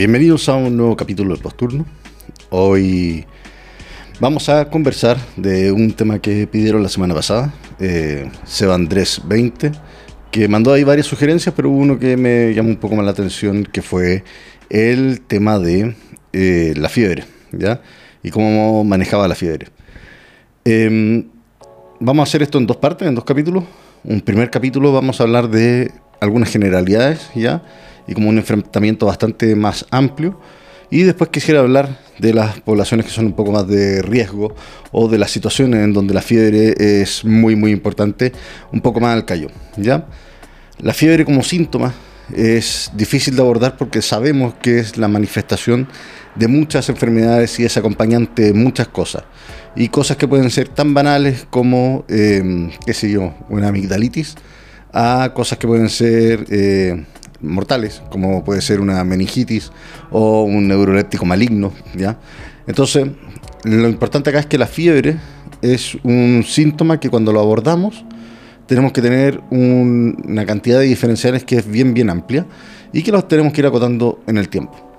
Bienvenidos a un nuevo capítulo del Posturno. Hoy vamos a conversar de un tema que pidieron la semana pasada, eh, Seba Andrés 20, que mandó ahí varias sugerencias, pero uno que me llamó un poco más la atención, que fue el tema de eh, la fiebre, ¿ya? Y cómo manejaba la fiebre. Em, vamos a hacer esto en dos partes, en dos capítulos. Un primer capítulo vamos a hablar de algunas generalidades, ¿ya? Y como un enfrentamiento bastante más amplio. Y después quisiera hablar de las poblaciones que son un poco más de riesgo o de las situaciones en donde la fiebre es muy muy importante, un poco más al callo. ¿ya? La fiebre como síntoma es difícil de abordar porque sabemos que es la manifestación de muchas enfermedades y es acompañante de muchas cosas. Y cosas que pueden ser tan banales como, eh, qué sé yo, una amigdalitis, a cosas que pueden ser eh, mortales, como puede ser una meningitis o un neuroléptico maligno, ¿ya? Entonces, lo importante acá es que la fiebre es un síntoma que cuando lo abordamos tenemos que tener una cantidad de diferenciales que es bien, bien amplia y que los tenemos que ir acotando en el tiempo.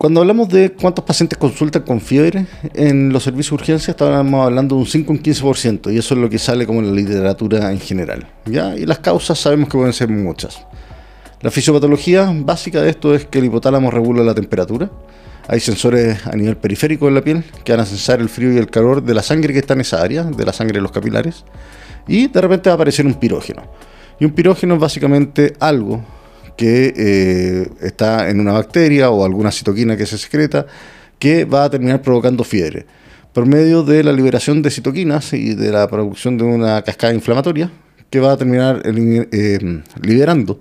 Cuando hablamos de cuántos pacientes consultan con fiebre en los servicios de urgencia, estamos hablando de un 5 o un 15%, y eso es lo que sale como en la literatura en general. ¿ya? Y las causas sabemos que pueden ser muchas. La fisiopatología básica de esto es que el hipotálamo regula la temperatura. Hay sensores a nivel periférico de la piel que van a sensar el frío y el calor de la sangre que está en esa área, de la sangre de los capilares. Y de repente va a aparecer un pirógeno. Y un pirógeno es básicamente algo que eh, está en una bacteria o alguna citoquina que se secreta que va a terminar provocando fiebre. Por medio de la liberación de citoquinas y de la producción de una cascada inflamatoria que va a terminar eh, liberando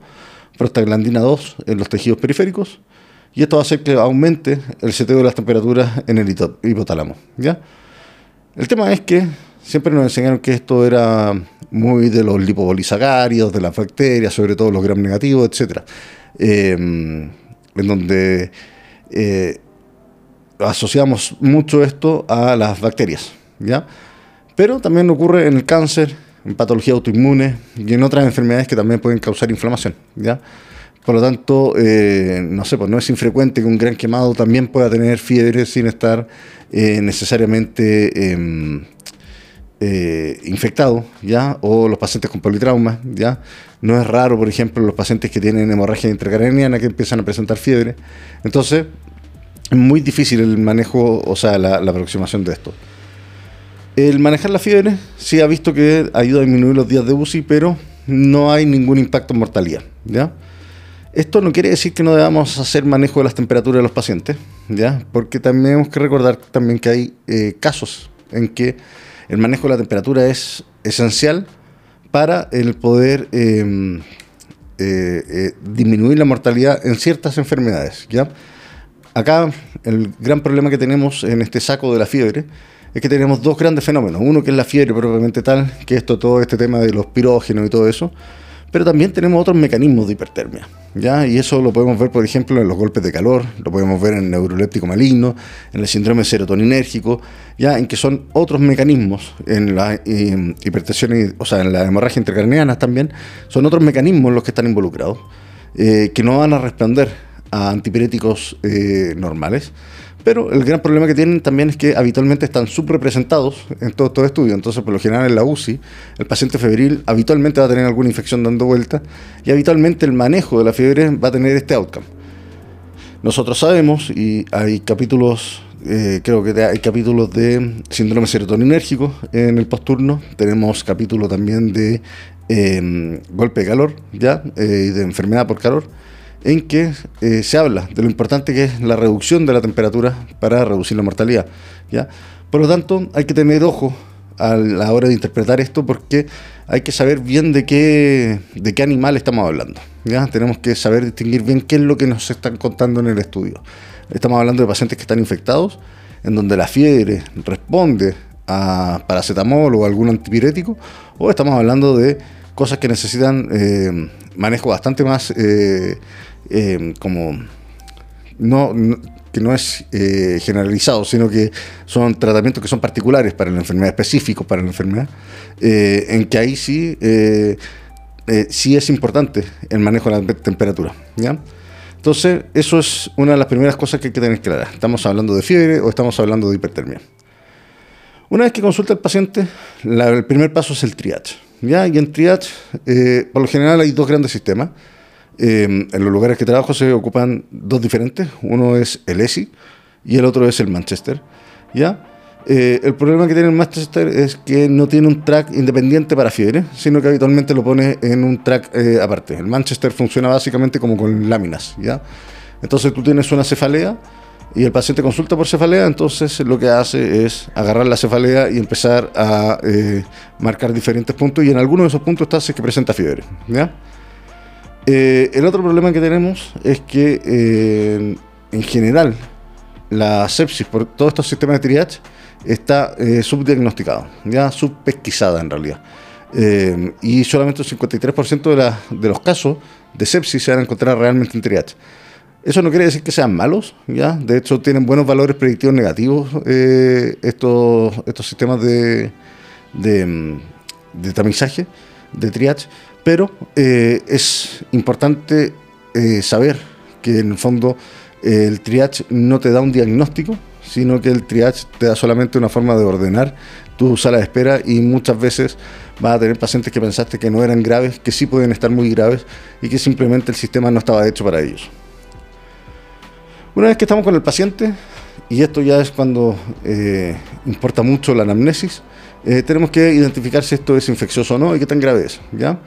prostaglandina 2 en los tejidos periféricos y esto va a hacer que aumente el seteo de las temperaturas en el hipotálamo. ¿ya? El tema es que siempre nos enseñaron que esto era muy de los lipopolisacáridos, de las bacterias, sobre todo los gram negativos, etc. Em, en donde eh, asociamos mucho esto a las bacterias. ¿ya? Pero también ocurre en el cáncer, en patología autoinmune y en otras enfermedades que también pueden causar inflamación. ¿ya? Por lo tanto, eh, no sé, pues no es infrecuente que un gran quemado también pueda tener fiebre sin estar eh, necesariamente em, eh, infectado, ¿ya? O los pacientes con politrauma, ¿ya? No es raro, por ejemplo, los pacientes que tienen hemorragia intracraniana que empiezan a presentar fiebre. Entonces, es muy difícil el manejo, o sea, la, la aproximación de esto. El manejar la fiebre sí ha visto que ayuda a disminuir los días de UCI, pero no hay ningún impacto en mortalidad. ¿ya? Esto no quiere decir que no debamos hacer manejo de las temperaturas de los pacientes, ¿ya? porque también tenemos que recordar también que hay eh, casos en que el manejo de la temperatura es esencial para el poder em, eh, eh, disminuir la mortalidad en ciertas enfermedades. ¿ya? Acá el gran problema que tenemos en este saco de la fiebre es que tenemos dos grandes fenómenos. Uno que es la fiebre propiamente tal, que esto, todo este tema de los pirógenos y todo eso. Pero también tenemos otros mecanismos de hipertermia. ¿ya? Y eso lo podemos ver, por ejemplo, en los golpes de calor, lo podemos ver en el neuroléptico maligno, en el síndrome serotoninérgico, ¿ya? en que son otros mecanismos, en la eh, hipertensión, o sea, en la hemorragia intracraneana también, son otros mecanismos los que están involucrados, eh, que no van a responder a antipiréticos eh, normales pero el gran problema que tienen también es que habitualmente están subrepresentados en todo, todo estudio. Entonces, por lo general en la UCI, el paciente febril habitualmente va a tener alguna infección dando vuelta y habitualmente el manejo de la fiebre va a tener este outcome. Nosotros sabemos, y hay capítulos, eh, creo que hay capítulos de síndrome serotoninérgico en el posturno, tenemos capítulos también de em, golpe de calor, ya, eh, de enfermedad por calor en que eh, se habla de lo importante que es la reducción de la temperatura para reducir la mortalidad. ¿ya? Por lo tanto, hay que tener ojo a la hora de interpretar esto porque hay que saber bien de qué, de qué animal estamos hablando. ¿ya? Tenemos que saber distinguir bien qué es lo que nos están contando en el estudio. Estamos hablando de pacientes que están infectados, en donde la fiebre responde a paracetamol o algún antipirético, o estamos hablando de cosas que necesitan eh, manejo bastante más eh, eh, como no, que no es eh, generalizado, sino que son tratamientos que son particulares para la enfermedad, específicos para la enfermedad, eh, en que ahí sí, eh, sí es importante el manejo de la temperatura. ¿ya? Entonces, eso es una de las primeras cosas que hay que tener clara. ¿Estamos hablando de fiebre o estamos hablando de hipertermia? Una vez que consulta el paciente, el primer paso es el triage. ¿ya? Y en triage, por lo general, hay dos grandes sistemas. Em, en los lugares que trabajo se ocupan dos diferentes. Uno es el ESI y el otro es el Manchester. ¿ya? Eh, el problema que tiene el Manchester es que no tiene un track independiente para fiebre, sino que habitualmente lo pone en un track eh, aparte. El Manchester funciona básicamente como con láminas. ¿ya? Entonces tú tienes una cefalea y el paciente consulta por cefalea, entonces lo que hace es agarrar la cefalea y empezar a eh, marcar diferentes puntos y en algunos de esos puntos está que presenta fiebre. ¿ya? Eh, el otro problema que tenemos es que eh, en general la sepsis por todos estos sistemas de triage está eh, subdiagnosticado, ya subpesquisada en realidad. y solamente el 53% de, de, los casos de sepsis se van a encontrar realmente en triage. Eso no quiere decir que sean malos, ¿ya? De hecho, tienen buenos valores predictivos negativos estos, estos sistemas de, de, de tamizaje, de triage pero eh, es importante eh, saber que en el fondo eh, el triage no te da un diagnóstico, sino que el triage te da solamente una forma de ordenar tu sala de espera y muchas veces vas a tener pacientes que pensaste que no eran graves, que sí pueden estar muy graves y que simplemente el sistema no estaba hecho para ellos. Una vez que estamos con el paciente, y esto ya es cuando importa mucho la anamnesis, tenemos que identificar si esto es infeccioso o no y qué tan grave es. ¿ya?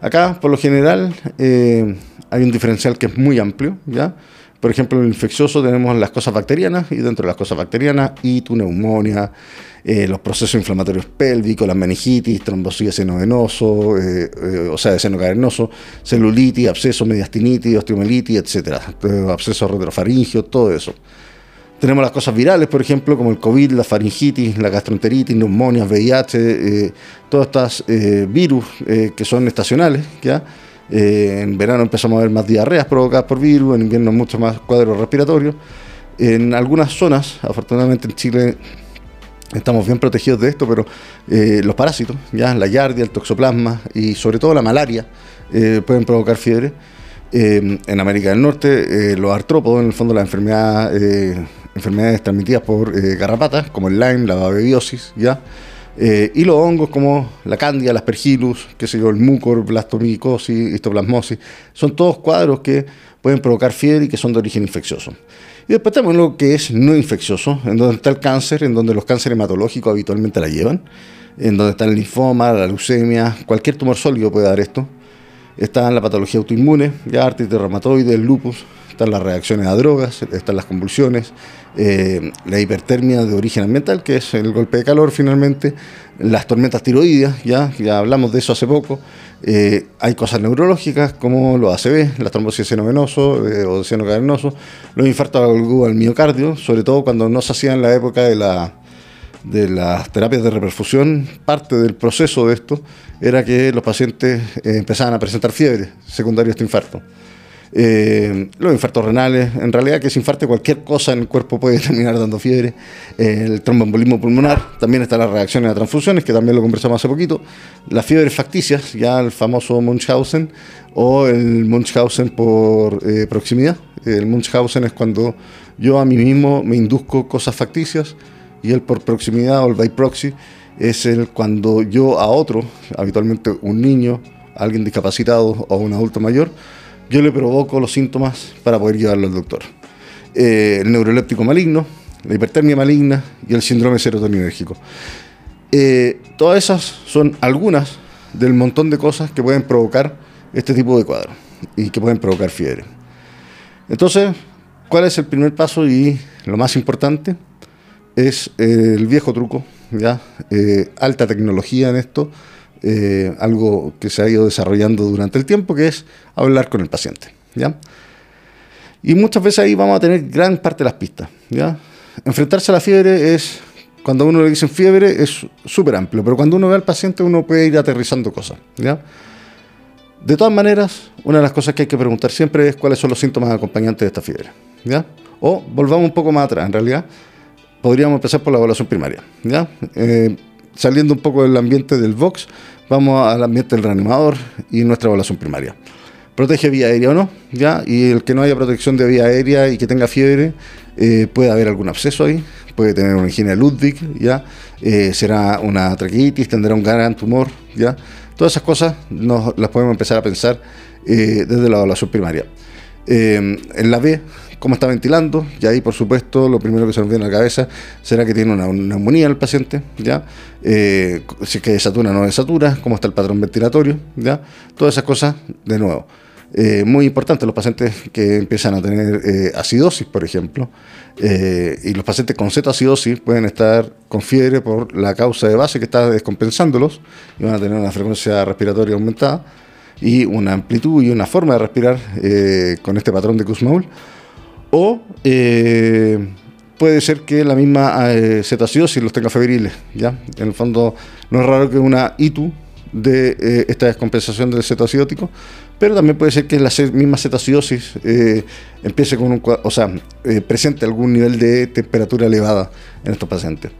Acá, por lo general, eh, hay un diferencial que es muy amplio, ¿ya? Por ejemplo, en el infeccioso tenemos las cosas bacterianas y dentro de las cosas bacterianas, tu neumonía, eh, los procesos inflamatorios pélvicos, la meningitis, trombocitis senovenoso, eh, o sea, de seno cavernoso, celulitis, absceso, mediastinitis, osteomelitis, etcétera, abscesos retrofaringios, todo eso. Tenemos las cosas virales, por ejemplo, como el COVID, la faringitis, la gastroenteritis, neumonía, VIH, eh, todas estas eh, virus eh, que son estacionales. ¿ya? en verano empezamos a ver más diarreas provocadas por virus, en invierno mucho más cuadros respiratorios. En algunas zonas, afortunadamente en Chile estamos bien protegidos de esto, pero los parásitos, ya la yardia, el toxoplasma y sobre todo la malaria pueden provocar fiebre. en América del Norte, los artrópodos, en el fondo la enfermedad enfermedades transmitidas por eh, garrapatas, como el Lyme, la babiosis, ¿ya? Eh, y los hongos como la cándida, las aspergillus, qué sé el mucor, blastomicosis, histoplasmosis, son todos cuadros que pueden provocar fiebre y que son de origen infeccioso. Y después tenemos lo que es no infeccioso, en donde está el cáncer, en donde los cánceres hematológicos habitualmente la llevan, en donde está el linfoma, la leucemia, cualquier tumor sólido puede dar esto. Está en la patología autoinmune, ya artritis reumatoide, el lupus, están las reacciones a drogas, están las convulsiones, eh, la hipertermia de origen ambiental, que es el golpe de calor finalmente, las tormentas tiroideas, ya, ya hablamos de eso hace poco, eh, hay cosas neurológicas como los ACV, la trombosis seno venoso eh, o cavernoso, los infartos al miocardio, sobre todo cuando no se hacían en la época de la de las terapias de reperfusión, parte del proceso de esto era que los pacientes empezaban a presentar fiebre secundaria a este infarto. Eh, los infartos renales, en realidad que se infarte cualquier cosa en el cuerpo puede terminar dando fiebre, eh, el tromboembolismo pulmonar, también están las reacciones a transfusiones, que también lo conversamos hace poquito, las fiebres facticias, ya el famoso Munchausen o el Munchausen por eh, proximidad. El Munchausen es cuando yo a mí mismo me induzco cosas facticias y el por proximidad o el by proxy es el cuando yo a otro, habitualmente un niño, alguien discapacitado o un adulto mayor, yo le provoco los síntomas para poder llevarlo al doctor. Eh, el neuroléptico maligno, la hipertermia maligna y el síndrome serotoninérgico. Eh, todas esas son algunas del montón de cosas que pueden provocar este tipo de cuadro y que pueden provocar fiebre. Entonces, ¿cuál es el primer paso y lo más importante? Es el viejo truco, ¿ya? Eh, alta tecnología en esto, eh, algo que se ha ido desarrollando durante el tiempo, que es hablar con el paciente. ¿ya? Y muchas veces ahí vamos a tener gran parte de las pistas. ¿ya? Enfrentarse a la fiebre es, cuando uno le dicen fiebre, es súper amplio, pero cuando uno ve al paciente uno puede ir aterrizando cosas. ¿ya? De todas maneras, una de las cosas que hay que preguntar siempre es cuáles son los síntomas acompañantes de esta fiebre. ¿ya? O volvamos un poco más atrás, en realidad, podríamos empezar por la evaluación primaria. ¿ya? Eh, saliendo un poco del ambiente del Vox, vamos al ambiente del reanimador y nuestra evaluación primaria. Protege vía aérea o no, ¿ya? Y el que no haya protección de vía aérea y que tenga fiebre, eh, puede haber algún absceso ahí, puede tener una ingenia Ludwig, ¿ya? Eh, será una traqueitis, tendrá un gran tumor, ¿ya? Todas esas cosas nos las podemos empezar a pensar desde la evaluación primaria. en la B cómo está ventilando, y ahí por supuesto lo primero que se nos viene a la cabeza será que tiene una, neumonía el paciente, ¿ya? Eh, si es que desatura o no desatura, cómo está el patrón ventilatorio, ¿ya? Todas esas cosas, de nuevo. Eh, muy importante los pacientes que empiezan a tener eh, acidosis, por ejemplo, y los pacientes con cetoacidosis pueden estar con fiebre por la causa de base que está descompensándolos y van a tener una frecuencia respiratoria aumentada y una amplitud y una forma de respirar con este patrón de Kussmaul o eh, puede ser que la misma eh, los tenga febriles. ¿ya? En el fondo, no es raro que una ITU de eh, esta descompensación del cetoacidótico, pero también puede ser que la misma cetacidosis eh, empiece con un, o sea, presente algún nivel de temperatura elevada en estos pacientes.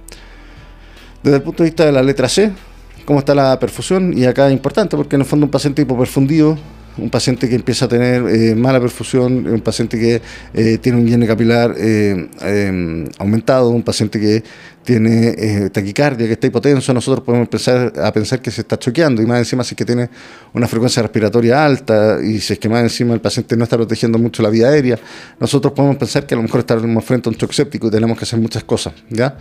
Desde el punto de vista de la letra C, ¿cómo está la perfusión? Y acá es importante porque en el fondo un paciente hipoperfundido un paciente que empieza a tener eh, mala perfusión, un paciente que eh, tiene un llene capilar eh, em, aumentado, un paciente que tiene taquicardia, que está hipotenso, nosotros podemos empezar a pensar que se está choqueando y más encima si es que tiene una frecuencia respiratoria alta y si es que más encima el paciente no está protegiendo mucho la vía aérea, nosotros podemos pensar que a lo mejor estamos frente a un shock séptico y tenemos que hacer muchas cosas, ¿ya?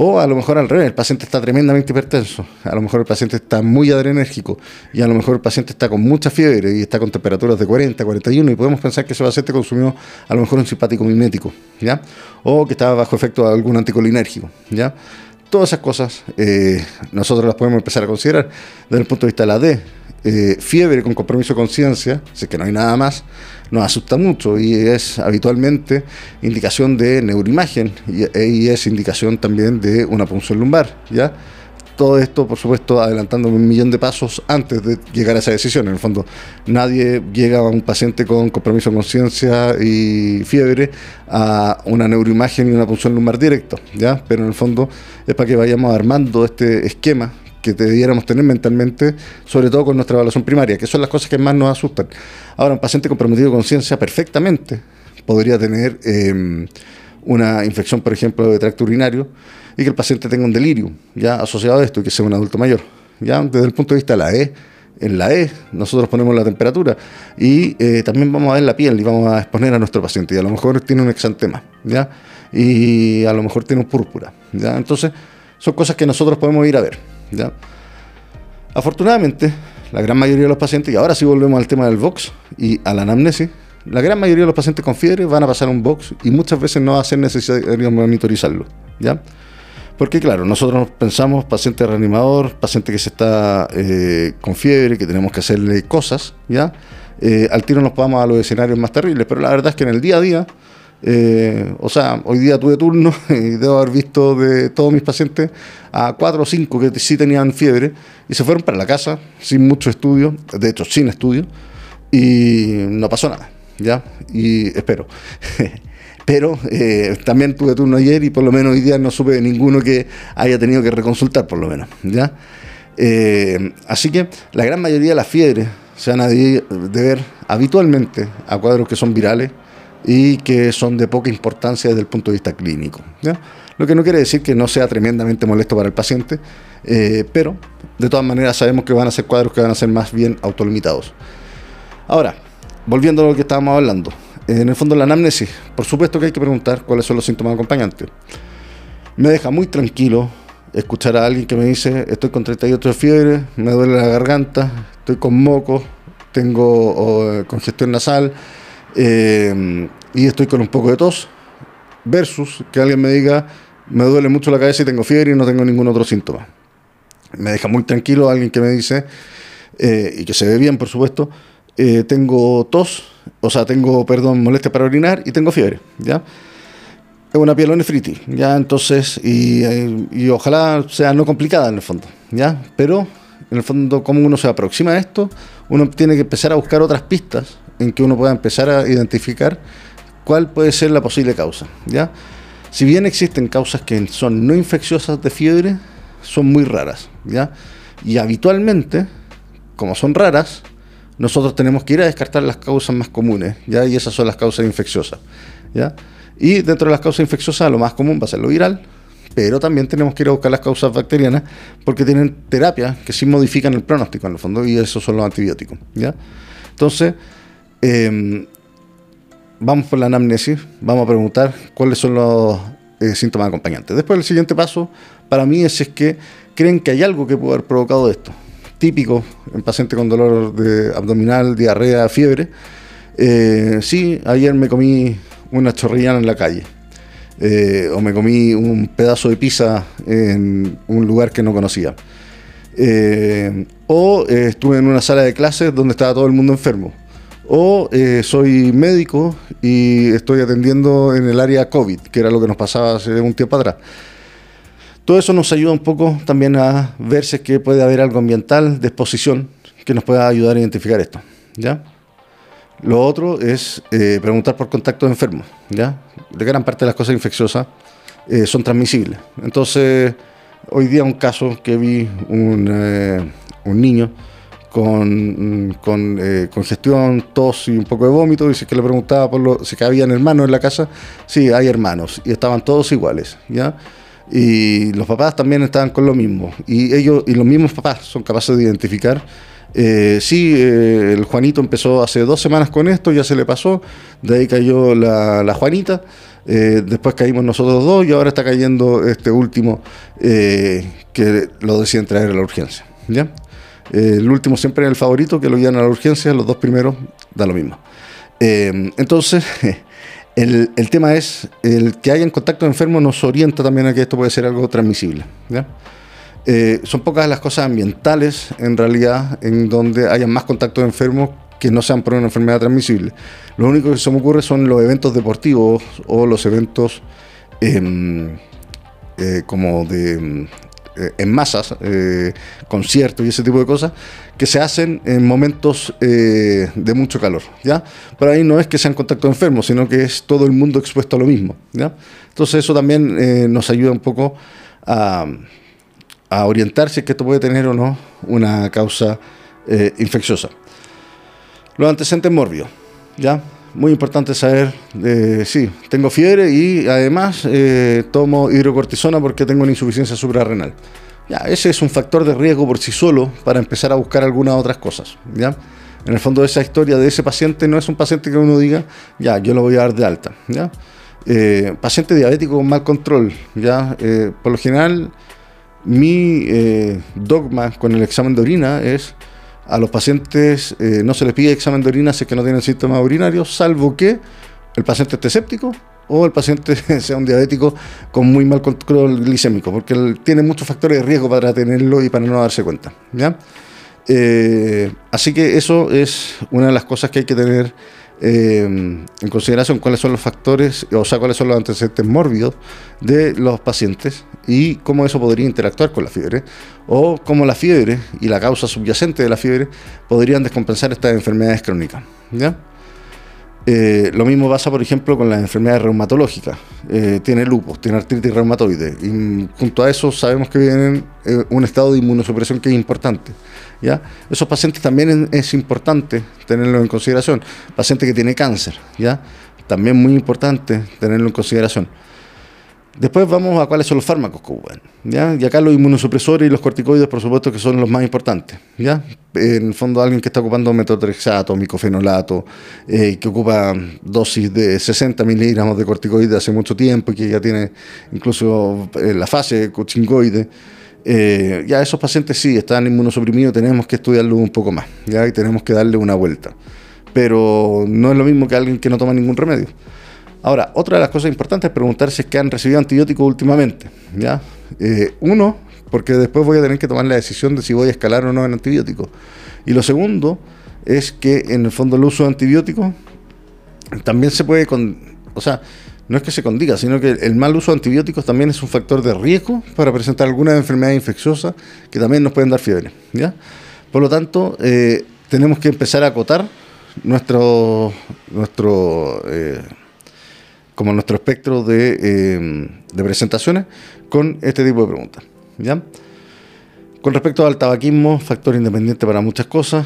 O a lo mejor al revés, el paciente está tremendamente hipertenso, a lo mejor el paciente está muy adrenérgico y a lo mejor el paciente está con mucha fiebre y está con temperaturas de 40, 41 y podemos pensar que ese paciente consumió a lo mejor un simpático mimético, ¿ya? O que estaba bajo efecto de algún anticolinérgico, ¿ya? Todas esas cosas eh, nosotros las podemos empezar a considerar desde el punto de vista de la D. Eh, fiebre con compromiso de conciencia, si es que no hay nada más, nos asusta mucho y es habitualmente indicación de neuroimagen y, es indicación también de una punción lumbar, ¿ya? Todo esto, por supuesto, adelantando un millón de pasos antes de llegar a esa decisión. En el fondo, nadie llega a un paciente con compromiso de conciencia y fiebre a una neuroimagen y una punción lumbar directo, ¿ya? Pero en el fondo es para que vayamos armando este esquema que debiéramos tener mentalmente, sobre todo con nuestra evaluación primaria, que son las cosas que más nos asustan. Ahora, un paciente comprometido con conciencia perfectamente podría tener em, una infección, por ejemplo, de tracto urinario y que el paciente tenga un delirio ya asociado a esto y que sea un adulto mayor. Ya desde el punto de vista de la E, en la E nosotros ponemos la temperatura y eh, también vamos a ver la piel y vamos a exponer a nuestro paciente y a lo mejor tiene un exantema, ¿ya? Y a lo mejor tiene un púrpura, ¿ya? Entonces, son cosas que nosotros podemos ir a ver. ¿Ya? Afortunadamente, la gran mayoría de los pacientes, y ahora sí volvemos al tema del Vox y a la anamnesis, la gran mayoría de los pacientes con fiebre van a pasar un Vox y muchas veces no va a ser necesario monitorizarlo. ¿ya? Porque claro, nosotros pensamos paciente reanimador, paciente que se está eh, con fiebre, que tenemos que hacerle cosas, ¿ya? Eh, al tiro nos vamos a los escenarios más terribles, pero la verdad es que en el día a día eh, o sea, hoy día tuve turno y debo haber visto de todos mis pacientes a cuatro o cinco que sí tenían fiebre y se fueron para la casa sin mucho estudio, de hecho sin estudio, y no pasó nada, ¿ya? Y espero. Pero eh, también tuve turno ayer y por lo menos hoy día no supe de ninguno que haya tenido que reconsultar, por lo menos, ¿ya? Eh, así que la gran mayoría de las fiebres se van a deber habitualmente a cuadros que son virales y que son de poca importancia desde el punto de vista clínico. Lo que no quiere decir que no sea tremendamente molesto para el paciente, eh, pero de todas maneras sabemos que van a ser cuadros que van a ser más bien autolimitados. Ahora, volviendo a lo que estábamos hablando, en el fondo la anamnesis, por supuesto que hay que preguntar cuáles son los síntomas acompañantes. Me deja muy tranquilo escuchar a alguien que me dice, estoy con 38 de fiebre, me duele la garganta, estoy con moco, tengo congestión nasal, eh, y estoy con un poco de tos, versus que alguien me diga, me duele mucho la cabeza y tengo fiebre y no tengo ningún otro síntoma. Me deja muy tranquilo alguien que me dice, eh, y que se ve bien, por supuesto, eh, tengo tos, o sea, tengo, perdón, molestia para orinar y tengo fiebre, ¿ya? Es una pielonefritis, ¿ya? Entonces, y, y, ojalá sea no complicada en el fondo, ¿ya? Pero, en el fondo, ¿cómo uno se aproxima a esto? Uno tiene que empezar a buscar otras pistas en que uno pueda empezar a identificar cuál puede ser la posible causa. ¿ya? Si bien existen causas que son no infecciosas de fiebre, son muy raras. ¿ya? Y habitualmente, como son raras, nosotros tenemos que ir a descartar las causas más comunes, ¿ya? y esas son las causas infecciosas. ¿ya? Y dentro de las causas infecciosas, lo más común va a ser lo viral, pero también tenemos que ir a buscar las causas bacterianas porque tienen terapias que sí modifican el pronóstico en el fondo, y esos son los antibióticos. ¿ya? Entonces, em, vamos por la anamnesis, vamos a preguntar cuáles son los eh, síntomas acompañantes. Después, el siguiente paso para mí es, es que creen que hay algo que puede haber provocado esto. Típico en pacientes con dolor abdominal, diarrea, fiebre. Eh, sí, ayer me comí una chorrillana en la calle. Eh, o me comí un pedazo de pizza en un lugar que no conocía. o estuve en una sala de clases donde estaba todo el mundo enfermo o eh, soy médico y estoy atendiendo en el área COVID, que era lo que nos pasaba hace un tiempo atrás. Todo eso nos ayuda un poco también a ver si que puede haber algo ambiental de exposición que nos pueda ayudar a identificar esto. ¿ya? Lo otro es eh, preguntar por contacto de enfermos. ¿ya? De gran parte de las cosas infecciosas eh, son transmisibles. Entonces, hoy día un caso que vi un, un niño con, con eh, congestión, tos y un poco de vómito. Dice que le preguntaba si habían hermanos en la casa. Sí, hay hermanos. Y estaban todos iguales, ¿ya? Y los papás también estaban con lo mismo. Y ellos, y los mismos papás son capaces de identificar. Eh, sí, eh, el Juanito empezó hace dos semanas con esto, ya se le pasó. De ahí cayó la, la Juanita. después caímos nosotros dos y ahora está cayendo este último que lo deciden traer a la urgencia. ¿ya? Eh, el último siempre es el favorito, que lo llevan a la urgencia, los dos primeros da lo mismo. Eh, entonces, el, tema es, el que haya en contacto enfermo nos orienta también a que esto puede ser algo transmisible. Eh, son pocas las cosas ambientales, en realidad, en donde haya más contacto enfermos que no sean por una enfermedad transmisible. Lo único que se me ocurre son los eventos deportivos o los eventos em, como de eh, en masas, eh, conciertos y ese tipo de cosas, que se hacen en momentos eh, de mucho calor, ¿ya? Pero ahí no es que sean contacto enfermos, sino que es todo el mundo expuesto a lo mismo, ¿ya? Entonces eso también nos ayuda un poco a, a orientar si es que esto puede tener o no una causa infecciosa. Los antecedentes mórbidos, ¿ya? Muy importante saber, eh, sí, tengo fiebre y además eh, tomo hidrocortisona porque tengo una insuficiencia suprarrenal. Ya, ese es un factor de riesgo por sí solo para empezar a buscar algunas otras cosas. ¿ya? En el fondo, esa historia de ese paciente no es un paciente que uno diga, ya, yo lo voy a dar de alta. ¿ya? Eh, paciente diabético con mal control. ¿ya? Eh, por lo general, mi dogma con el examen de orina es a los pacientes eh, no se les pide examen de orina si es que no tienen síntomas urinarios, salvo que el paciente esté escéptico o el paciente sea un diabético con muy mal control glicémico, porque tiene muchos factores de riesgo para tenerlo y para no darse cuenta. ¿ya? Eh, así que eso es una de las cosas que hay que tener eh, en consideración cuáles son los factores, o sea, cuáles son los antecedentes mórbidos de los pacientes y cómo eso podría interactuar con la fiebre, o cómo la fiebre y la causa subyacente de la fiebre podrían descompensar estas enfermedades crónicas. ¿ya? Eh, lo mismo pasa, por ejemplo, con las enfermedades reumatológicas. Eh, tiene lupus, tiene artritis reumatoide. Y junto a eso sabemos que viene un estado de inmunosupresión que es importante. ¿ya? Esos pacientes también es, importante tenerlo en consideración. Paciente que tiene cáncer, ¿ya? También muy importante tenerlo en consideración. Después vamos a cuáles son los fármacos que ocupan. ¿ya? Y acá los inmunosupresores y los corticoides, por supuesto, que son los más importantes. ¿ya? En el fondo, alguien que está ocupando metotrexato, micofenolato, eh, que ocupa dosis de 60 miligramos de corticoides hace mucho tiempo y que ya tiene incluso eh, la fase cochingoide eh, ya esos pacientes sí están inmunosuprimidos, tenemos que estudiarlo un poco más, ya y tenemos que darle una vuelta. Pero no es lo mismo que alguien que no toma ningún remedio. Ahora, otra de las cosas importantes es preguntar si es que han recibido antibióticos últimamente. ¿ya? Eh, uno, porque después voy a tener que tomar la decisión de si voy a escalar o no en antibióticos. Y lo segundo es que en el fondo el uso de antibióticos también se puede, con, o sea, no es que se condiga, sino que el mal uso de antibióticos también es un factor de riesgo para presentar algunas enfermedades infecciosas que también nos pueden dar fiebre. ¿ya? Por lo tanto, eh, tenemos que empezar a acotar nuestro, nuestro, eh, como nuestro espectro de, de presentaciones con este tipo de preguntas. ¿ya? Con respecto al tabaquismo, factor independiente para muchas cosas,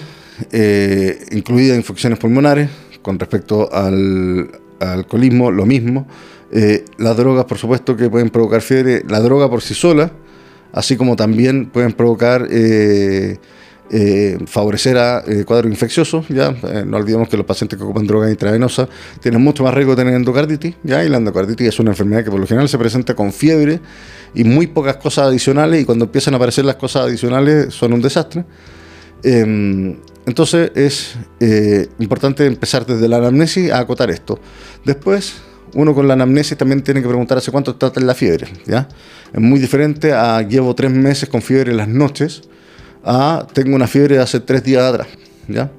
eh, incluidas infecciones pulmonares. Con respecto al, alcoholismo, lo mismo. Eh, las drogas, por supuesto, que pueden provocar fiebre. La droga por sí sola, así como también pueden provocar, eh, favorecer a cuadros infecciosos. ¿ya? no olvidemos que los pacientes que ocupan drogas intravenosa tienen mucho más riesgo de tener endocarditis. ¿ya? Y la endocarditis es una enfermedad que por lo general se presenta con fiebre y muy pocas cosas adicionales. Y cuando empiezan a aparecer las cosas adicionales, son un desastre. Em, entonces es eh, importante empezar desde la anamnesis a acotar esto. Después, uno con la anamnesis también tiene que preguntar hace cuánto trata la fiebre. ¿ya? Es muy diferente a llevo tres meses con fiebre en las noches a tengo una fiebre de hace tres días atrás. ¿ya?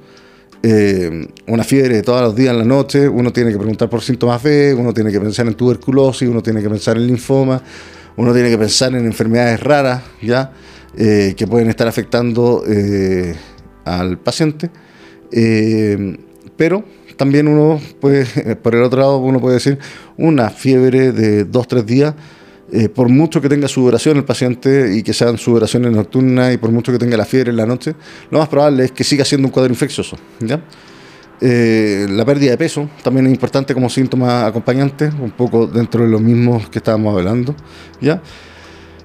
Eh, una fiebre de todos los días en la noche, uno tiene que preguntar por síntomas B, uno tiene que pensar en tuberculosis, uno tiene que pensar en linfoma, uno tiene que pensar en enfermedades raras, ¿ya? Eh, que pueden estar afectando al paciente, eh, pero también uno puede, por el otro lado, uno puede decir una fiebre de dos, tres días, eh, por mucho que tenga sudoración el paciente y que sean sudoraciones nocturnas y por mucho que tenga la fiebre en la noche, lo más probable es que siga siendo un cuadro infeccioso. ¿ya? Eh, la pérdida de peso también es importante como síntoma acompañante, un poco dentro de los mismos que estábamos hablando. ¿ya?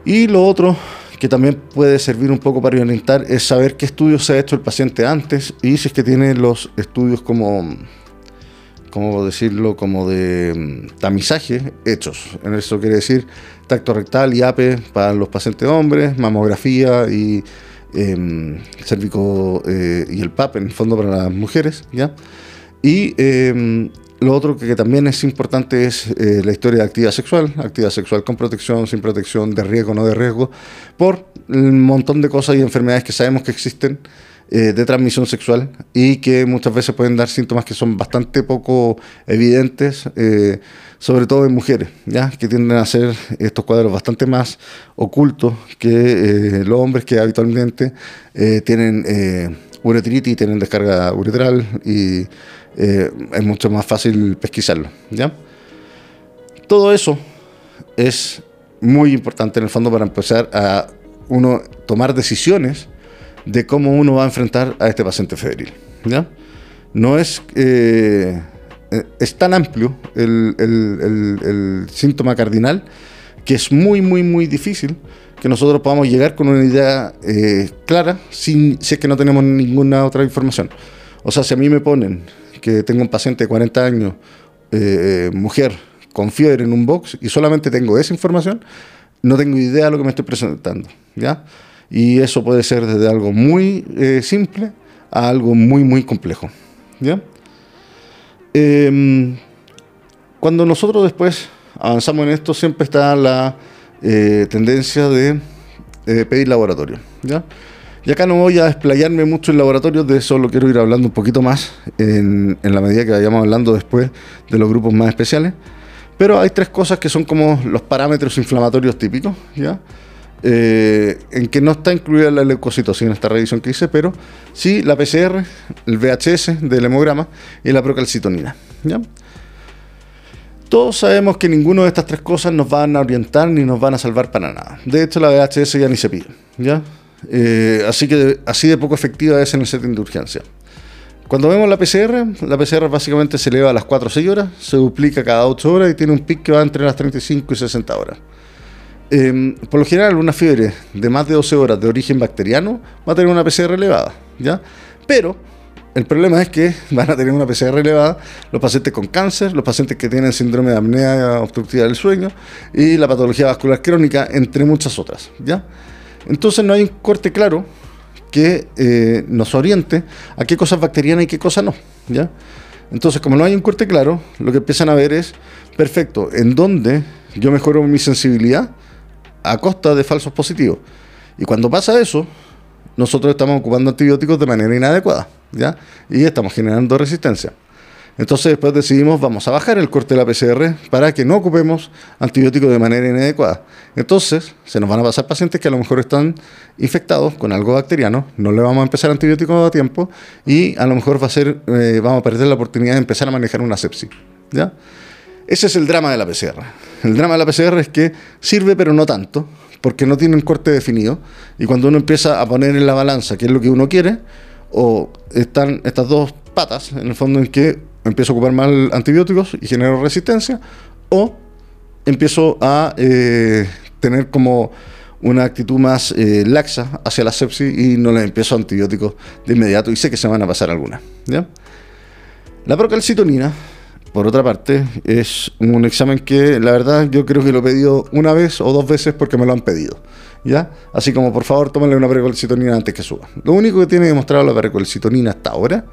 Y lo otro que también puede servir un poco para orientar es saber qué estudios se ha hecho el paciente antes y si es que tiene los estudios como, ¿cómo decirlo?, como de mm, tamizaje hechos. En eso quiere decir tacto rectal y APE para los pacientes hombres, mamografía y eh, cérvico eh, y el PAP en el fondo para las mujeres, ¿ya? Y em, lo otro que, también es importante es eh, la historia de actividad sexual, actividad sexual con protección, sin protección, de riesgo, no de riesgo, por un montón de cosas y enfermedades que sabemos que existen eh, de transmisión sexual y que muchas veces pueden dar síntomas que son bastante poco evidentes, eh, sobre todo en mujeres, ¿ya? que tienden a ser estos cuadros bastante más ocultos que los hombres que habitualmente tienen uretritis, tienen descarga uretral y eh, es mucho más fácil pesquisarlo. ¿ya? Todo eso es muy importante en el fondo para empezar a uno tomar decisiones de cómo uno va a enfrentar a este paciente febril. ¿ya? No es, eh, es tan amplio el, síntoma cardinal que es muy, muy, muy difícil que nosotros podamos llegar con una idea eh, clara sin, si es que no tenemos ninguna otra información. O sea, si a mí me ponen que tengo un paciente de 40 años, eh, mujer, con fiebre en un box y solamente tengo esa información, no tengo idea de lo que me estoy presentando. ¿ya? Y eso puede ser desde algo muy eh, simple a algo muy, muy complejo. ¿ya? Em, cuando nosotros después avanzamos en esto, siempre está la eh, tendencia de pedir laboratorio. ¿ya? Y acá no voy a desplayarme mucho en laboratorios, de eso lo quiero ir hablando un poquito más en, la medida que vayamos hablando después de los grupos más especiales. Pero hay tres cosas que son como los parámetros inflamatorios típicos, ¿ya? Eh, en que no está incluida la leucocitosis en esta revisión que hice, pero sí la PCR, el VHS del hemograma y la procalcitonina. ¿ya? Todos sabemos que ninguno de estas tres cosas nos van a orientar ni nos van a salvar para nada. De hecho, la VHS ya ni se pide. ¿ya? Eh, así que así de poco efectiva es en el setting de urgencia. Cuando vemos la PCR, la PCR básicamente se eleva a las 4 o 6 horas, se duplica cada 8 horas y tiene un pic que va entre las 35 y 60 horas. Em, por lo general, una fiebre de más de 12 horas de origen bacteriano va a tener una PCR elevada, ¿ya? Pero el problema es que van a tener una PCR elevada los pacientes con cáncer, los pacientes que tienen síndrome de apnea obstructiva del sueño y la patología vascular crónica, entre muchas otras, ¿ya? Entonces no hay un corte claro que eh, nos oriente a qué cosas bacterianas y qué cosas no. ¿ya? Entonces, como no hay un corte claro, lo que empiezan a ver es, perfecto, ¿en dónde yo mejoro mi sensibilidad a costa de falsos positivos? Y cuando pasa eso, nosotros estamos ocupando antibióticos de manera inadecuada, ¿ya? Y estamos generando resistencia. Entonces después decidimos, vamos a bajar el corte de la PCR para que no ocupemos antibióticos de manera inadecuada. Entonces se nos van a pasar pacientes que a lo mejor están infectados con algo bacteriano, no le vamos a empezar antibióticos a tiempo y a lo mejor va a ser, eh, vamos a perder la oportunidad de empezar a manejar una sepsis. ¿ya? Ese es el drama de la PCR. El drama de la PCR es que sirve pero no tanto, porque no tiene un corte definido. Y cuando uno empieza a poner en la balanza qué es lo que uno quiere, o están estas dos patas, en el fondo en que empiezo a ocupar mal antibióticos y genero resistencia, o empiezo a eh, tener como una actitud más eh, laxa hacia la sepsis y no le empiezo antibióticos de inmediato y sé que se van a pasar algunas. La procalcitonina por otra parte, es un examen que la verdad yo creo que lo he pedido una vez o dos veces porque me lo han pedido. ¿Ya? Así como por favor tómenle una precolcitonina antes que suba. Lo único que tiene demostrado la precolcitonina hasta ahora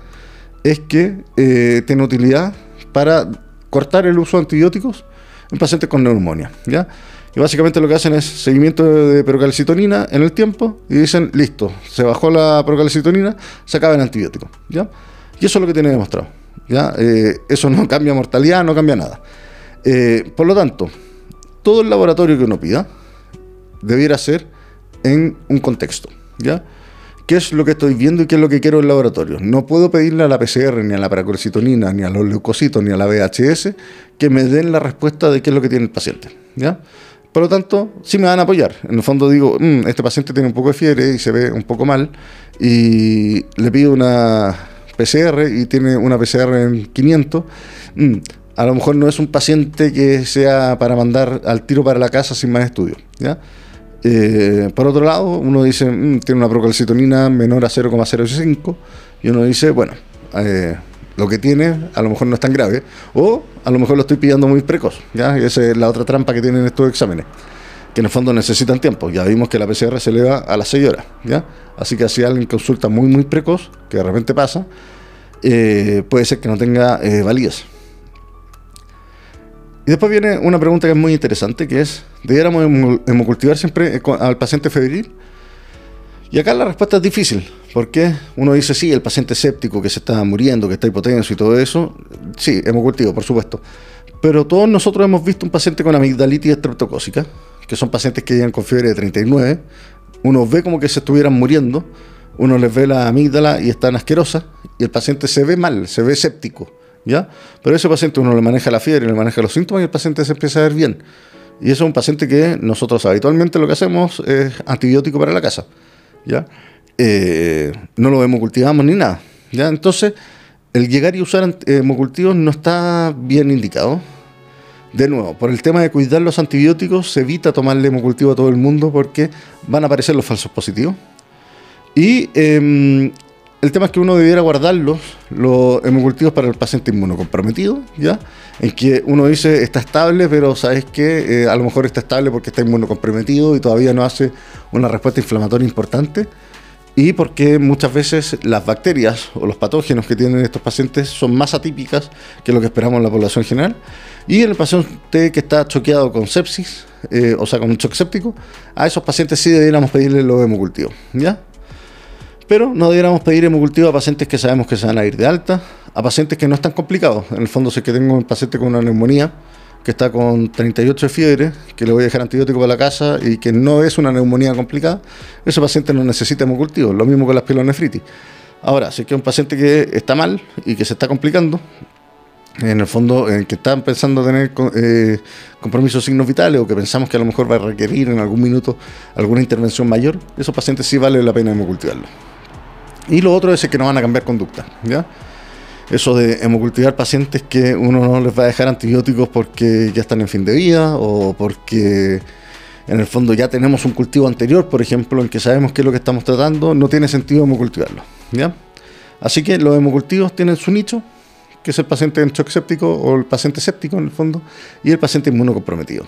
es que eh, tiene utilidad para cortar el uso de antibióticos en pacientes con neumonía. ¿ya? Y básicamente lo que hacen es seguimiento de procalcitonina en el tiempo y dicen, listo, se bajó la procalcitonina, se acaba el antibiótico. ¿ya? Y eso es lo que tiene demostrado. ¿Ya? Eh, eso no cambia mortalidad, no cambia nada. Eh, por lo tanto, todo el laboratorio que uno pida debiera ser en un contexto. ¿ya? ¿Qué es lo que estoy viendo y qué es lo que quiero en el laboratorio? No puedo pedirle a la PCR, ni a la paracorcitonina, ni a los leucocitos, ni a la VHS que me den la respuesta de qué es lo que tiene el paciente. ¿ya? Por lo tanto, sí me van a apoyar. En el fondo digo, mm, este paciente tiene un poco de fiebre y se ve un poco mal, y le pido una PCR y tiene una PCR en 500, mm, a lo mejor no es un paciente que sea para mandar al tiro para la casa sin más estudios. ¿ya? Eh, por otro lado, uno dice, mm, tiene una procalcitonina menor a 0,05 y uno dice, bueno, eh, lo que tiene a lo mejor no es tan grave o a lo mejor lo estoy pillando muy precoz. ¿ya? esa es la otra trampa que tienen estos exámenes que en el fondo necesitan tiempo. Ya vimos que la PCR se eleva a las 6 horas, ¿ya? Así que si alguien consulta muy, muy precoz, que de repente pasa, eh, puede ser que no tenga eh, validez. Y después viene una pregunta que es muy interesante, que es, ¿debiéramos hemocultivar siempre eh, al paciente febril? Y acá la respuesta es difícil, porque uno dice, sí, el paciente séptico que se está muriendo, que está hipotenso y todo eso, sí, hemocultivo, por supuesto. Pero todos nosotros hemos visto un paciente con amigdalitis estreptocócica, que son pacientes que llegan con fiebre de 39, uno ve como que se estuvieran muriendo, uno les ve la amígdala y están asquerosas, y el paciente se ve mal, se ve séptico, ¿ya? Pero ese paciente uno le maneja la fiebre, le maneja los síntomas y el paciente se empieza a ver bien. Y eso es un paciente que nosotros habitualmente lo que hacemos es antibiótico para la casa, ¿ya? Eh, no lo hemocultivamos ni nada, ¿ya? Entonces, el llegar y usar hemocultivos no está bien indicado, de nuevo, por el tema de cuidar los antibióticos, se evita tomarle hemocultivo a todo el mundo porque van a aparecer los falsos positivos. Y em, el tema es que uno debiera guardarlos, los hemocultivos para el paciente inmunocomprometido, ¿ya? En que uno dice está estable, pero sabes que eh, a lo mejor está estable porque está inmunocomprometido y todavía no hace una respuesta inflamatoria importante. Y porque muchas veces las bacterias o los patógenos que tienen estos pacientes son más atípicas que lo que esperamos en la población general. Y en el paciente que está choqueado con sepsis, eh, o sea, con un shock séptico, a esos pacientes sí deberíamos pedirle los hemocultivos, ¿ya? Pero no deberíamos pedir hemocultivo a pacientes que sabemos que se van a ir de alta, a pacientes que no están complicados. En el fondo, si es que tengo un paciente con una neumonía, que está con 38 de fiebre, que le voy a dejar antibiótico para la casa y que no es una neumonía complicada, ese paciente no necesita hemocultivo, lo mismo con la pielonefritis. Ahora, si es que es un paciente que está mal y que se está complicando, en el fondo, que están pensando tener eh, compromisos signos vitales o que pensamos que a lo mejor va a requerir en algún minuto alguna intervención mayor, esos pacientes sí vale la pena hemocultivarlos. Y lo otro es que no van a cambiar conducta, ¿ya? Eso de hemocultivar pacientes que uno no les va a dejar antibióticos porque ya están en fin de vida o porque en el fondo ya tenemos un cultivo anterior, por ejemplo, en que sabemos qué es lo que estamos tratando, no tiene sentido hemocultivarlo, ¿ya? Así que los hemocultivos tienen su nicho, que es el paciente en shock séptico o el paciente séptico en el fondo, y el paciente inmunocomprometido.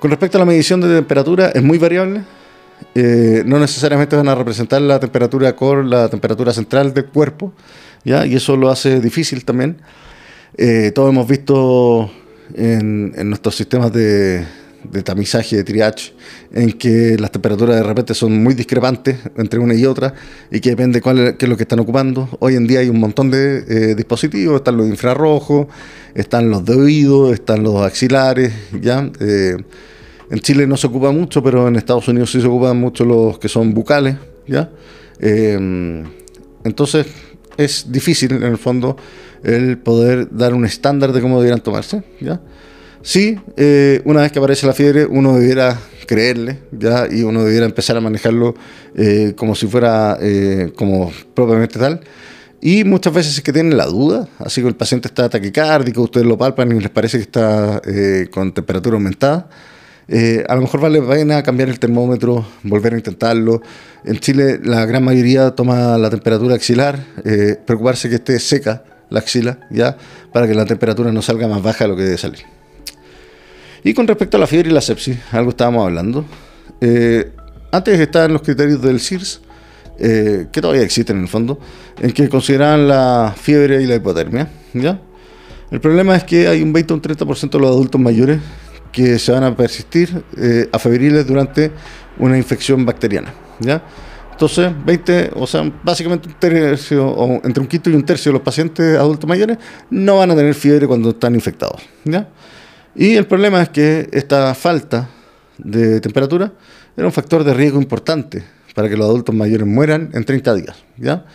Con respecto a la medición de temperatura, es muy variable. Eh, no necesariamente van a representar la temperatura core, la temperatura central del cuerpo, ¿ya? y eso lo hace difícil también. Eh, todos hemos visto en nuestros sistemas de, de tamizaje, de triage, en que las temperaturas de repente son muy discrepantes entre una y otra y que depende cuál qué es lo que están ocupando. Hoy en día hay un montón de eh, dispositivos, están los infrarrojos, están los de oído, están los axilares, ¿ya? Eh, en Chile no se ocupa mucho, pero en Estados Unidos sí se ocupan mucho los que son bucales, ¿ya? Eh, entonces, es difícil en el fondo el poder dar un estándar de cómo debieran tomarse. ¿ya? Sí, eh, una vez que aparece la fiebre, uno debiera creerle, ¿ya? Y uno debiera empezar a manejarlo eh, como si fuera eh, como propiamente tal. Y muchas veces es que tienen la duda, así que el paciente está taquicárdico, ustedes lo palpan y les parece que está con temperatura aumentada. A lo mejor vale la pena cambiar el termómetro, volver a intentarlo. En Chile la gran mayoría toma la temperatura axilar, preocuparse que esté seca la axila, ¿ya? Para que la temperatura no salga más baja de lo que debe salir. Y con respecto a la fiebre y la sepsis, algo estábamos hablando. Eh, antes estaban los criterios del CIRS, eh, que todavía existen en el fondo, en que consideraban la fiebre y la hipotermia. ¿ya? El problema es que hay un 20 o un 30% de los adultos mayores que se van a persistir eh, afebriles durante una infección bacteriana. ¿ya? Entonces, 20, o sea, básicamente un tercio, o entre un quinto y un tercio de los pacientes adultos mayores no van a tener fiebre cuando están infectados. ¿ya? Y el problema es que esta falta de temperatura era un factor de riesgo importante para que los adultos mayores mueran en 30 días. ¿ya?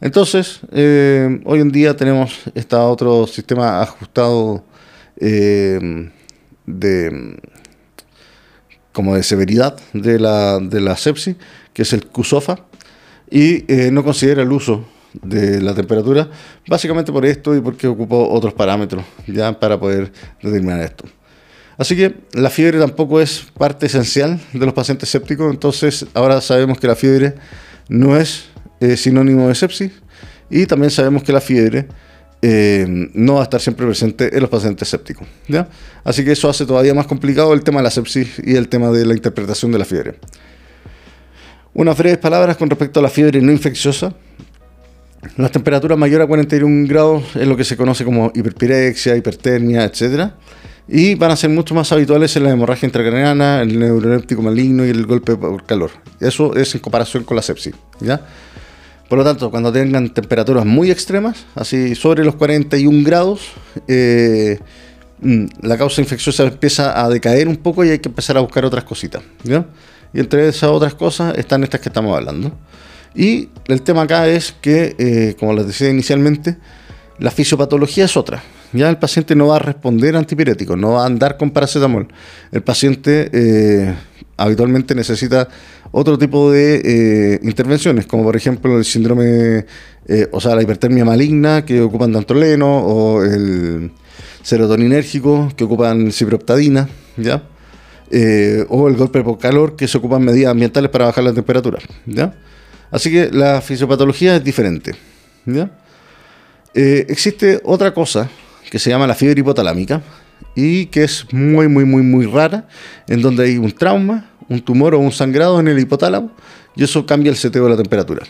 Entonces, eh, hoy en día tenemos este otro sistema ajustado eh, de como de severidad de la, de la sepsis, que es el CUSOFA, y eh, no considera el uso de la temperatura, básicamente por esto y porque ocupó otros parámetros ya para poder determinar esto. Así que la fiebre tampoco es parte esencial de los pacientes sépticos, entonces ahora sabemos que la fiebre no es eh, sinónimo de sepsis y también sabemos que la fiebre eh, no va a estar siempre presente en los pacientes sépticos. ¿ya? Así que eso hace todavía más complicado el tema de la sepsis y el tema de la interpretación de la fiebre. Unas breves palabras con respecto a la fiebre no infecciosa. Las temperaturas mayores a 41 grados es lo que se conoce como hiperpirexia, hipertermia, etc. Y van a ser mucho más habituales en la hemorragia intracraniana, el neuroléptico maligno y el golpe por calor. Eso es en comparación con la sepsis. ¿ya? Por lo tanto, cuando tengan temperaturas muy extremas, así sobre los 41 grados, eh, mm, la causa infecciosa empieza a decaer un poco y hay que empezar a buscar otras cositas. Y entre esas otras cosas están estas que estamos hablando. Y el tema acá es que, eh, como les decía inicialmente, la fisiopatología es otra. Ya el paciente no va a responder a no va a andar con paracetamol. El paciente eh, habitualmente necesita otro tipo de eh, intervenciones, como por ejemplo el síndrome, o sea, la hipertermia maligna que ocupan dantroleno o el serotoninérgico que ocupan ciproptadina, ¿ya? o el golpe por calor que se ocupan medidas ambientales para bajar la temperatura, ¿ya? Así que la fisiopatología es diferente. Eh, existe otra cosa que se llama la fiebre hipotalámica y que es muy, muy, muy, muy rara, en donde hay un trauma, un tumor o un sangrado en el hipotálamo y eso cambia el seteo de la temperatura.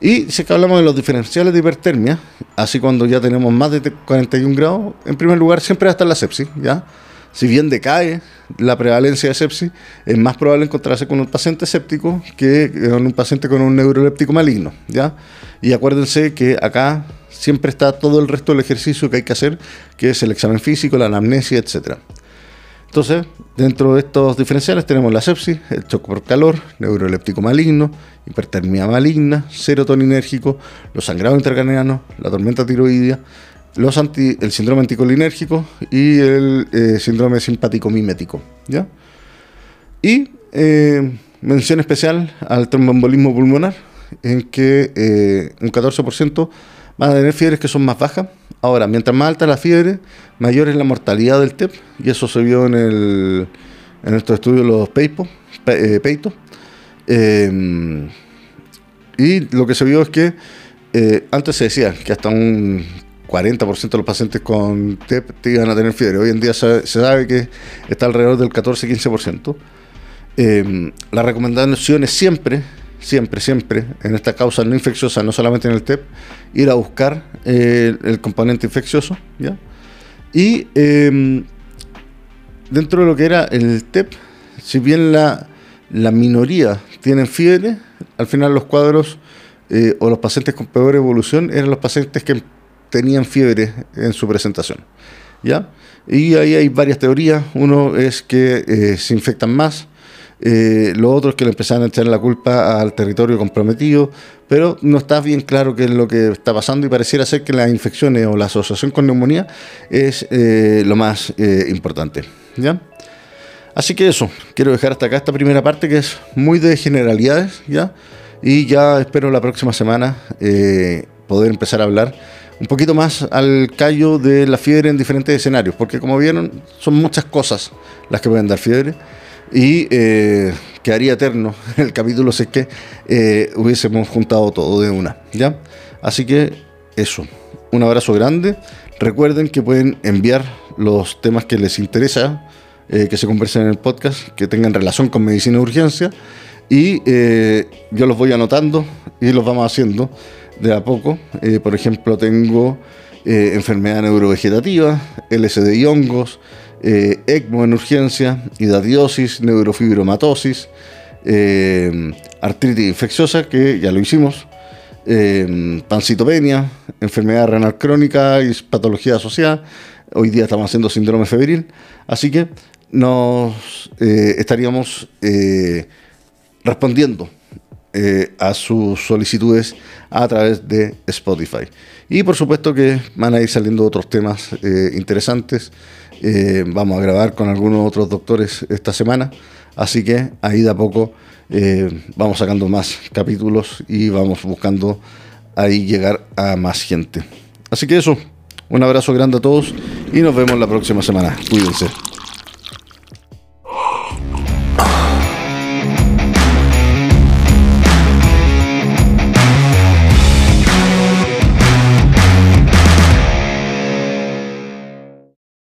Y si que hablamos de los diferenciales de hipertermia, así cuando ya tenemos más de 41 grados, en primer lugar siempre va a estar la sepsis, ¿ya? Si bien decae la prevalencia de sepsis, es más probable encontrarse con un paciente séptico que con un paciente con un neuroléptico maligno. ¿ya? Y acuérdense que acá siempre está todo el resto del ejercicio que hay que hacer, que es el examen físico, la anamnesia, etc. Entonces, dentro de estos diferenciales tenemos la sepsis, el choque por calor, neuroléptico maligno, hipertermia maligna, serotoninérgico, los sangrados intracranianos, la tormenta tiroidea, los anti, el síndrome anticolinérgico y el eh, síndrome simpático mimético. ¿ya? Y eh, mención especial al tromboembolismo pulmonar, en que eh, un 14% van a tener fiebres que son más bajas. Ahora, mientras más alta la fiebre, mayor es la mortalidad del TEP, y eso se vio en, el, en estos estudios los PEIPO, PEITO. y lo que se vio es que antes se decía que hasta un 40% de los pacientes con TEP iban a tener fiebre. Hoy en día se, sabe que está alrededor del 14-15%. Eh, la recomendación es siempre, siempre, siempre, en esta causa no infecciosa, no solamente en el TEP, ir a buscar eh, el componente infeccioso. ¿ya? Y em, dentro de lo que era el TEP, si bien la, la minoría tienen fiebre, al final los cuadros eh, o los pacientes con peor evolución eran los pacientes que tenían fiebre en su presentación. ¿ya? Y ahí hay varias teorías. Uno es que eh, se infectan más, Eh, lo otro es que le empezaron a echar la culpa al territorio comprometido, pero no está bien claro qué es lo que está pasando y pareciera ser que las infecciones o la asociación con neumonía es eh, lo más importante. ¿ya? Así que eso, quiero dejar hasta acá esta primera parte que es muy de generalidades, ¿ya? Y ya espero la próxima semana poder empezar a hablar un poquito más al callo de la fiebre en diferentes escenarios, porque como vieron, son muchas cosas las que pueden dar fiebre y eh, quedaría eterno el capítulo si es que eh, hubiésemos juntado todo de una. ¿ya? Así que eso, un abrazo grande. Recuerden que pueden enviar los temas que les interesa eh, que se conversen en el podcast, que tengan relación con medicina de urgencia. Y yo los voy anotando y los vamos haciendo de a poco. por ejemplo, tengo enfermedad neurovegetativa, LSD y hongos, eh, ECMO en urgencia, hidradiosis, neurofibromatosis, eh, artritis infecciosa, que ya lo hicimos, eh, pancitopenia, enfermedad renal crónica y patología asociada. Hoy día estamos haciendo síndrome febril, así que nos estaríamos respondiendo a sus solicitudes a través de Spotify. Y por supuesto que van a ir saliendo otros temas interesantes. Eh, vamos a grabar con algunos otros doctores esta semana, así que ahí de a poco eh, vamos sacando más capítulos y vamos buscando ahí llegar a más gente. Así que eso, un abrazo grande a todos y nos vemos la próxima semana. Cuídense.